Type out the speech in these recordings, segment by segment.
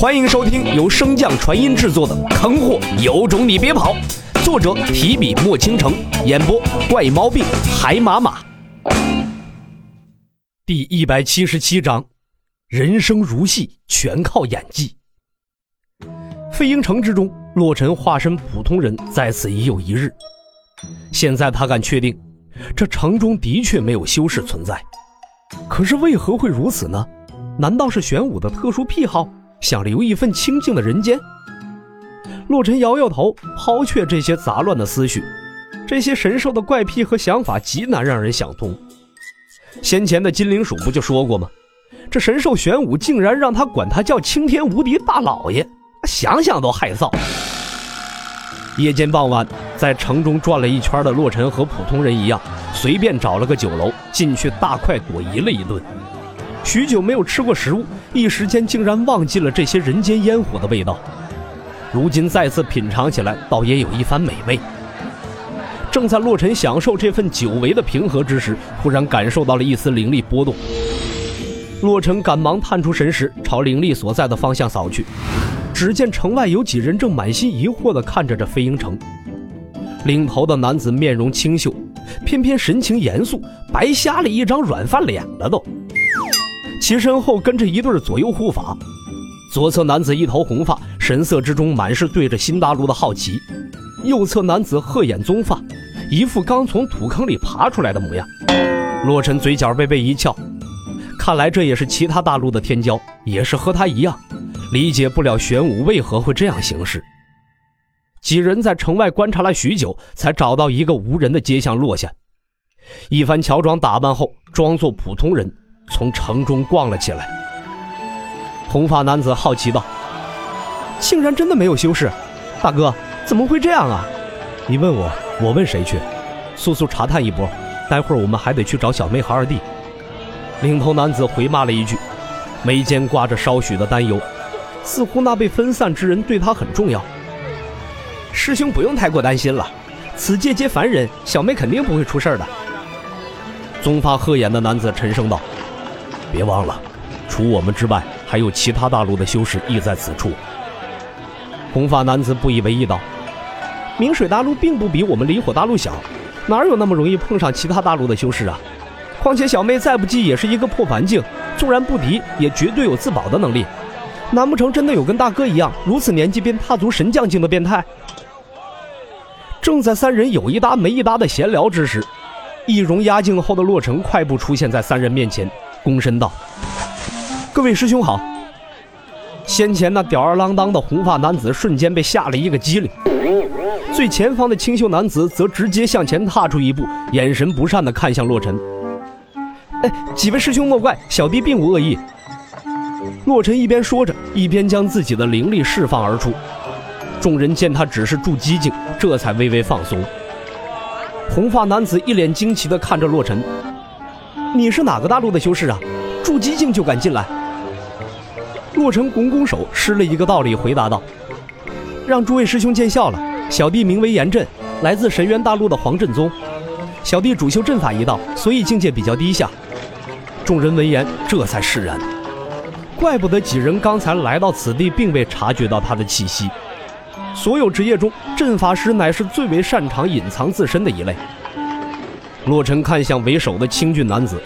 欢迎收听由升降传音制作的《坑货有种你别跑》，作者提笔墨倾城，演播怪毛病海马马。第一百七十七章，人生如戏，全靠演技。飞鹰城之中，洛尘化身普通人，在此已有一日。现在他敢确定，这城中的确没有修士存在。可是为何会如此呢？难道是玄武的特殊癖好？想留一份清静的人间。洛尘摇摇头，抛却这些杂乱的思绪。这些神兽的怪癖和想法极难让人想通。先前的金灵鼠不就说过吗？这神兽玄武竟然让他管他叫青天无敌大老爷，想想都害臊。夜间傍晚，在城中转了一圈的洛尘和普通人一样，随便找了个酒楼进去大快朵颐了一顿。许久没有吃过食物，一时间竟然忘记了这些人间烟火的味道。如今再次品尝起来，倒也有一番美味。正在洛尘享受这份久违的平和之时，忽然感受到了一丝灵力波动。洛尘赶忙探出神识，朝灵力所在的方向扫去。只见城外有几人正满心疑惑地看着这飞鹰城。领头的男子面容清秀，偏偏神情严肃，白瞎了一张软饭脸了都。其身后跟着一对左右护法，左侧男子一头红发，神色之中满是对着新大陆的好奇；右侧男子鹤眼棕发，一副刚从土坑里爬出来的模样。洛尘嘴角微微一翘，看来这也是其他大陆的天骄，也是和他一样，理解不了玄武为何会这样行事。几人在城外观察了许久，才找到一个无人的街巷落下，一番乔装打扮后，装作普通人。从城中逛了起来。红发男子好奇道：“竟然真的没有修士，大哥怎么会这样啊？你问我，我问谁去？速速查探一波，待会儿我们还得去找小妹和二弟。”领头男子回骂了一句，眉间挂着稍许的担忧，似乎那被分散之人对他很重要。师兄不用太过担心了，此界皆凡人，小妹肯定不会出事的。棕发鹤眼的男子沉声道。别忘了，除我们之外，还有其他大陆的修士亦在此处。红发男子不以为意道：“明水大陆并不比我们离火大陆小，哪有那么容易碰上其他大陆的修士啊？况且小妹再不济也是一个破凡境，纵然不敌，也绝对有自保的能力。难不成真的有跟大哥一样如此年纪便踏足神将境的变态？”正在三人有一搭没一搭的闲聊之时，易容压境后的洛尘快步出现在三人面前。躬身道：“各位师兄好。”先前那吊儿郎当的红发男子瞬间被吓了一个机灵，最前方的清秀男子则直接向前踏出一步，眼神不善地看向洛尘。“哎，几位师兄莫怪，小弟并无恶意。”洛尘一边说着，一边将自己的灵力释放而出。众人见他只是助机境，这才微微放松。红发男子一脸惊奇地看着洛尘。你是哪个大陆的修士啊？筑基境就敢进来？洛尘拱拱手，施了一个道理，回答道：“让诸位师兄见笑了。小弟名为严震，来自神渊大陆的黄震宗。小弟主修阵法一道，所以境界比较低下。”众人闻言，这才释然。怪不得几人刚才来到此地，并未察觉到他的气息。所有职业中，阵法师乃是最为擅长隐藏自身的一类。洛尘看向为首的清俊男子：“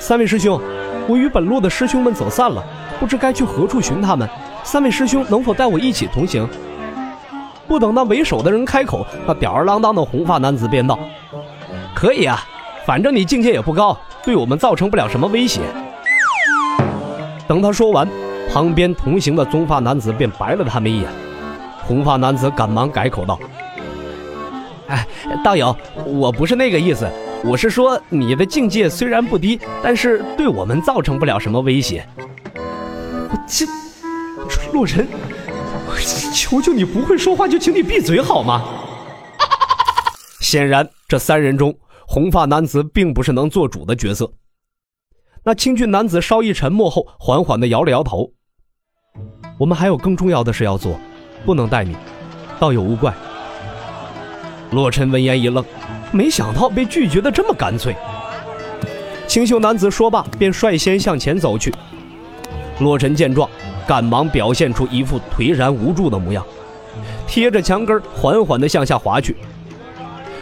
三位师兄，我与本路的师兄们走散了，不知该去何处寻他们。三位师兄能否带我一起同行？”不等那为首的人开口，那吊儿郎当的红发男子便道：“可以啊，反正你境界也不高，对我们造成不了什么威胁。”等他说完，旁边同行的棕发男子便白了他们一眼。红发男子赶忙改口道。哎，道友，我不是那个意思，我是说你的境界虽然不低，但是对我们造成不了什么威胁。我这洛尘，求求你不会说话就请你闭嘴好吗？显然，这三人中，红发男子并不是能做主的角色。那清俊男子稍一沉默后，缓缓地摇了摇头。我们还有更重要的事要做，不能带你，道友勿怪。洛尘闻言一愣，没想到被拒绝的这么干脆。清秀男子说罢，便率先向前走去。洛尘见状，赶忙表现出一副颓然无助的模样，贴着墙根缓缓地向下滑去。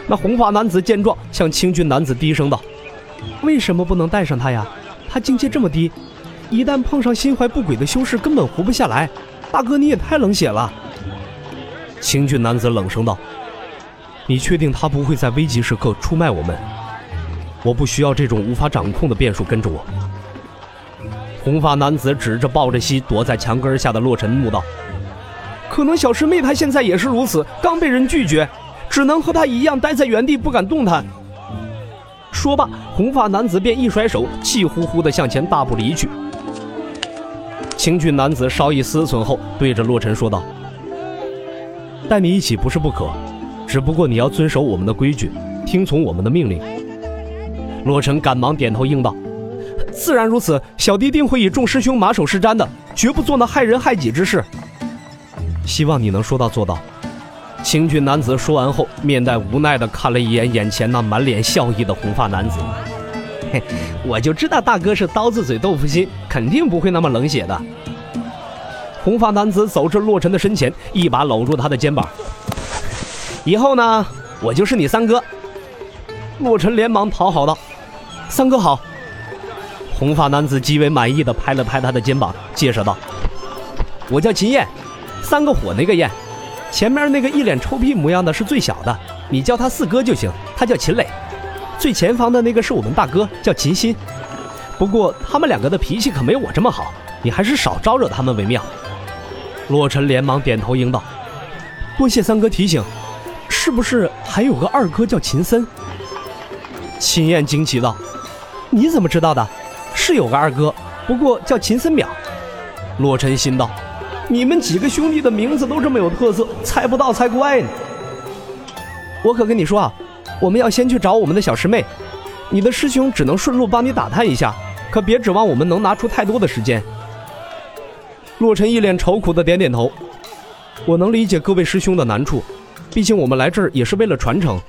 那红发男子见状，向青俊男子低声道：“为什么不能带上他呀？他境界这么低，一旦碰上心怀不轨的修士，根本活不下来。大哥，你也太冷血了。”青俊男子冷声道：“你确定他不会在危急时刻出卖我们？我不需要这种无法掌控的变数跟着我。”红发男子指着抱着膝躲在墙根下的洛尘怒道：“可能小师妹她现在也是如此，刚被人拒绝，只能和她一样待在原地不敢动弹。”说罢，红发男子便一甩手，气呼呼地向前大步离去。青俊男子稍一思忖后，对着洛尘说道：“带你一起不是不可，只不过你要遵守我们的规矩，听从我们的命令。”洛尘赶忙点头应道。自然如此，小弟定会以众师兄马首是瞻的，绝不做那害人害己之事。希望你能说到做到。青俊男子说完后，面带无奈地看了一眼眼前那满脸笑意的红发男子。嘿，我就知道大哥是刀子嘴豆腐心，肯定不会那么冷血的。红发男子走至洛尘的身前，一把搂住他的肩膀。以后呢，我就是你三哥。洛尘连忙讨好道：“三哥好。”红发男子极为满意的拍了拍他的肩膀，介绍道：“我叫秦燕，三个火那个燕，前面那个一脸臭屁模样的是最小的，你叫他四哥就行。他叫秦磊，最前方的那个是我们大哥，叫秦心。不过他们两个的脾气可没我这么好，你还是少招惹他们为妙。”洛尘连忙点头应道：“多谢三哥提醒，是不是还有个二哥叫秦森？”秦燕惊奇道：“你怎么知道的？”是有个二哥，不过叫秦森淼。洛尘心道：“你们几个兄弟的名字都这么有特色，猜不到才怪呢。”我可跟你说啊，我们要先去找我们的小师妹，你的师兄只能顺路帮你打探一下，可别指望我们能拿出太多的时间。洛尘一脸愁苦的点点头：“我能理解各位师兄的难处，毕竟我们来这儿也是为了传承。”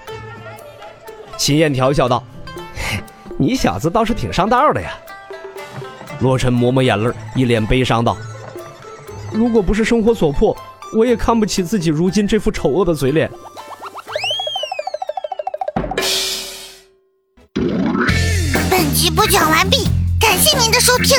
秦燕调笑道：“ 你小子倒是挺上道的呀。”洛尘抹抹眼泪，一脸悲伤道：“如果不是生活所迫，我也看不起自己如今这副丑恶的嘴脸。”本集播讲完毕，感谢您的收听。